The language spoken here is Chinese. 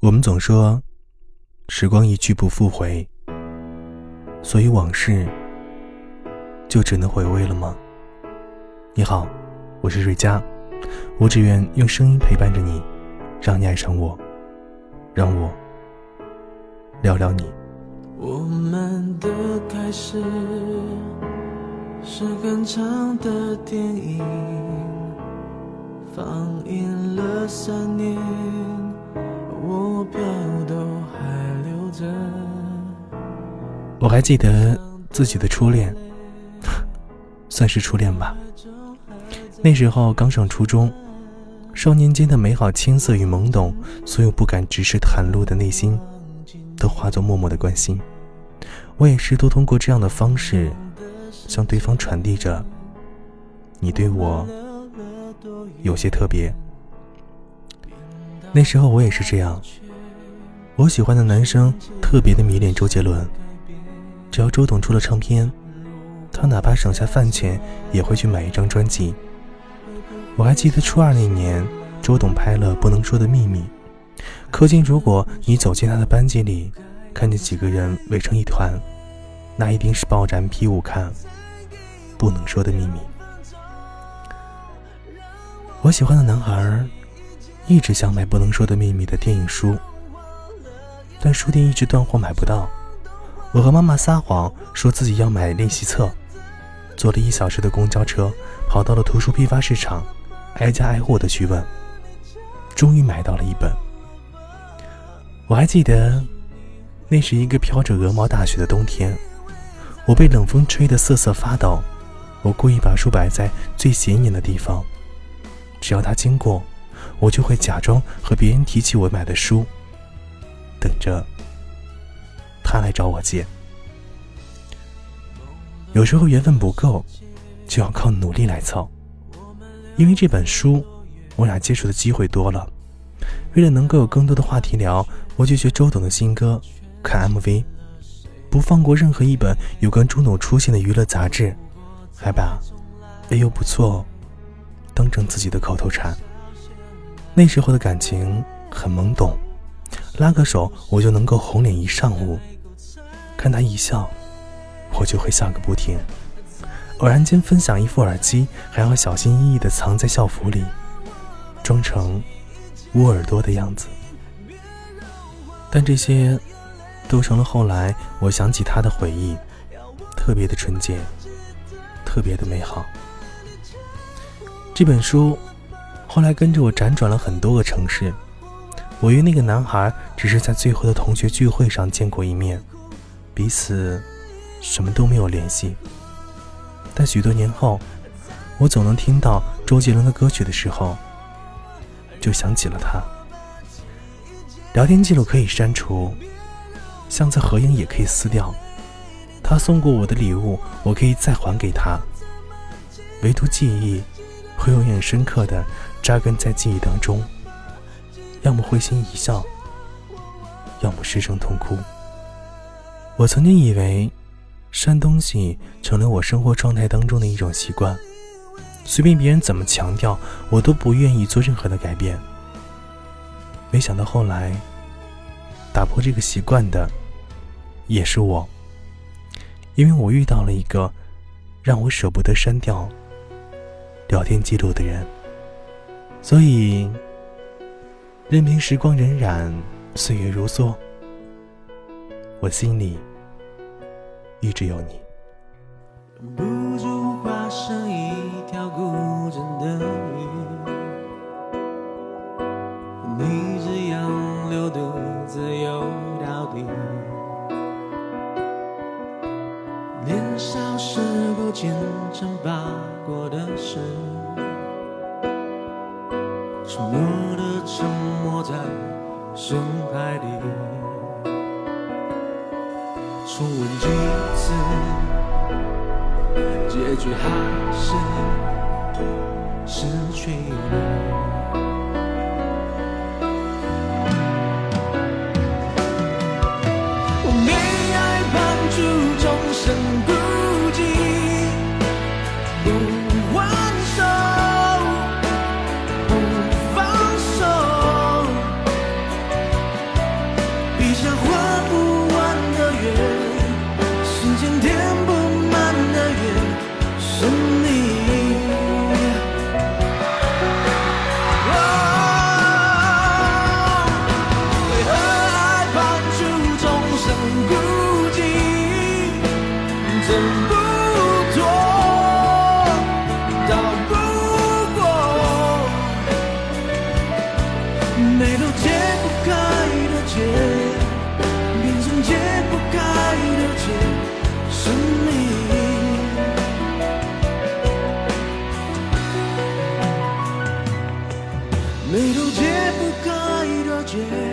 我们总说，时光一去不复回，所以往事就只能回味了吗？你好，我是瑞佳，我只愿用声音陪伴着你，让你爱上我，让我聊聊你。我们的开始是很长的电影，放映了三年。我票都还留着。我还记得自己的初恋，算是初恋吧。那时候刚上初中，少年间的美好、青涩与懵懂，所有不敢直视袒露的内心，都化作默默的关心。我也试图通过这样的方式，向对方传递着：你对我有些特别。那时候我也是这样，我喜欢的男生特别的迷恋周杰伦，只要周董出了唱片，他哪怕省下饭钱也会去买一张专辑。我还记得初二那年，周董拍了《不能说的秘密》，可见如果你走进他的班级里，看见几个人围成一团，那一定是爆燃批舞看《不能说的秘密》。我喜欢的男孩。一直想买《不能说的秘密》的电影书，但书店一直断货，买不到。我和妈妈撒谎，说自己要买练习册，坐了一小时的公交车，跑到了图书批发市场，挨家挨户的去问，终于买到了一本。我还记得，那是一个飘着鹅毛大雪的冬天，我被冷风吹得瑟瑟发抖。我故意把书摆在最显眼的地方，只要他经过。我就会假装和别人提起我买的书，等着他来找我借。有时候缘分不够，就要靠努力来凑。因为这本书，我俩接触的机会多了。为了能够有更多的话题聊，我就学周董的新歌，看 MV，不放过任何一本有关周董出现的娱乐杂志，还把“哎呦不错”当成自己的口头禅。那时候的感情很懵懂，拉个手我就能够红脸一上午，看他一笑，我就会笑个不停。偶然间分享一副耳机，还要小心翼翼地藏在校服里，装成捂耳朵的样子。但这些都成了后来我想起他的回忆，特别的纯洁，特别的美好。这本书。后来跟着我辗转了很多个城市，我与那个男孩只是在最后的同学聚会上见过一面，彼此什么都没有联系。但许多年后，我总能听到周杰伦的歌曲的时候，就想起了他。聊天记录可以删除，相册合影也可以撕掉，他送过我的礼物，我可以再还给他，唯独记忆会永远深刻的。扎根在记忆当中，要么会心一笑，要么失声痛哭。我曾经以为删东西成了我生活状态当中的一种习惯，随便别人怎么强调，我都不愿意做任何的改变。没想到后来打破这个习惯的也是我，因为我遇到了一个让我舍不得删掉聊天记录的人。所以，任凭时光荏苒，岁月如梭，我心里一直有你。忍不住化身一条孤枕的鱼，你这样流独自游到底。年少时候虔诚把过的事。沉默的沉深海里，重温几次，结局还是失去了。yeah. share.